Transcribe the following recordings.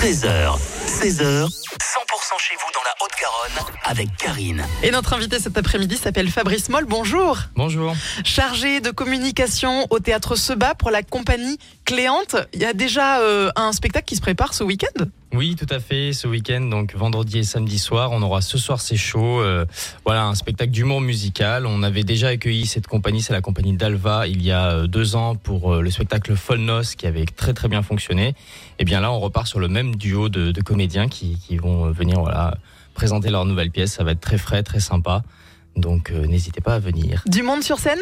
13h, 16h, 100% chez vous dans la Haute-Garonne avec Karine. Et notre invité cet après-midi s'appelle Fabrice Moll. Bonjour. Bonjour. Chargé de communication au théâtre Seba pour la compagnie Cléante. Il y a déjà euh, un spectacle qui se prépare ce week-end Oui, tout à fait. Ce week-end, donc vendredi et samedi soir, on aura ce soir c'est chaud. euh, voilà, un spectacle d'humour musical. On avait déjà accueilli cette compagnie, c'est la compagnie d'Alva, il y a euh, deux ans pour euh, le spectacle Folle Noce qui avait très très bien fonctionné. Et bien là, on repart sur le même duo de, de comédiens qui, qui vont euh, venir voilà présenter leur nouvelle pièce. Ça va être très frais, très sympa. Donc euh, n'hésitez pas à venir. Du monde sur scène?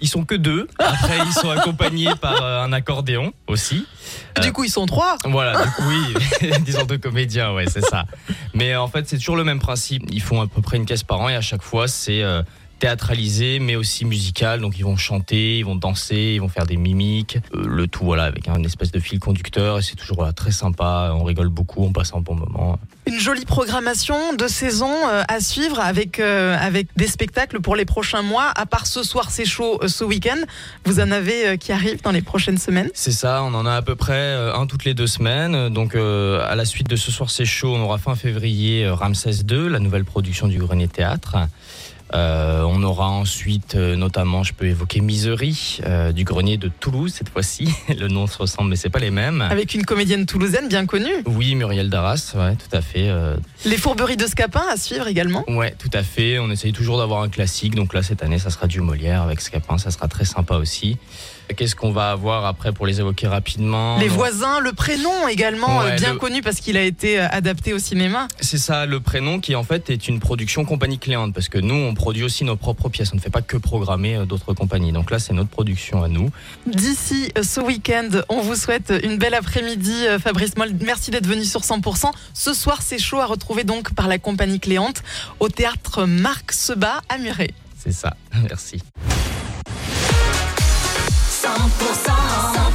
Ils sont que deux. Après, ils sont accompagnés par euh, un accordéon aussi. Euh, Du coup, ils sont trois. Voilà, du coup, oui, disons deux comédiens, ouais, c'est ça. Mais euh, en fait, c'est toujours le même principe. Ils font à peu près une caisse par an et à chaque fois, c'est euh, théâtralisé, mais aussi musical. Donc, ils vont chanter, ils vont danser, ils vont faire des mimiques. Euh, le tout, voilà, avec un espèce de fil conducteur. Et c'est toujours voilà, très sympa. On rigole beaucoup, on passe un bon moment. Une jolie programmation de saison euh, à suivre avec, euh, avec des spectacles pour les prochains mois. À part ce soir, c'est chaud ce week-end. Vous en avez qui arrivent dans les prochaines semaines C'est ça, on en a à peu près un toutes les deux semaines. Donc, euh, à la suite de ce soir, c'est chaud. On aura fin février Ramsès II, la nouvelle production du Grenier Théâtre. Euh, on aura ensuite, euh, notamment, je peux évoquer Misery, euh, du Grenier de Toulouse cette fois-ci. Le nom se ressemble, mais c'est pas les mêmes. avec une comédienne toulousaine bien connue. Oui, Muriel Darras, ouais, tout à fait. Les fourberies de Scapin à suivre également. ouais, tout à fait. On essaye toujours d'avoir un classique. Donc là, cette année, ça sera du Molière avec Scapin. Ça sera très sympa aussi. Qu'est-ce qu'on va avoir après pour les évoquer rapidement Les voisins, le prénom également Ouais, euh, bien le- connu parce qu'il a été euh, adapté au cinéma. C'est ça, le prénom qui en fait est une production compagnie Cléante parce que nous on produit aussi nos propres pièces, on ne fait pas que programmer euh, d'autres compagnies. Donc là c'est notre production à nous. D'ici ce week-end, on vous souhaite une belle après-midi, Fabrice Moll. Merci d'être venu sur 100%. Ce soir, c'est chaud à retrouver donc par la compagnie Cléante au théâtre Marc Seba à Muret. C'est ça, merci. 100%. 100%.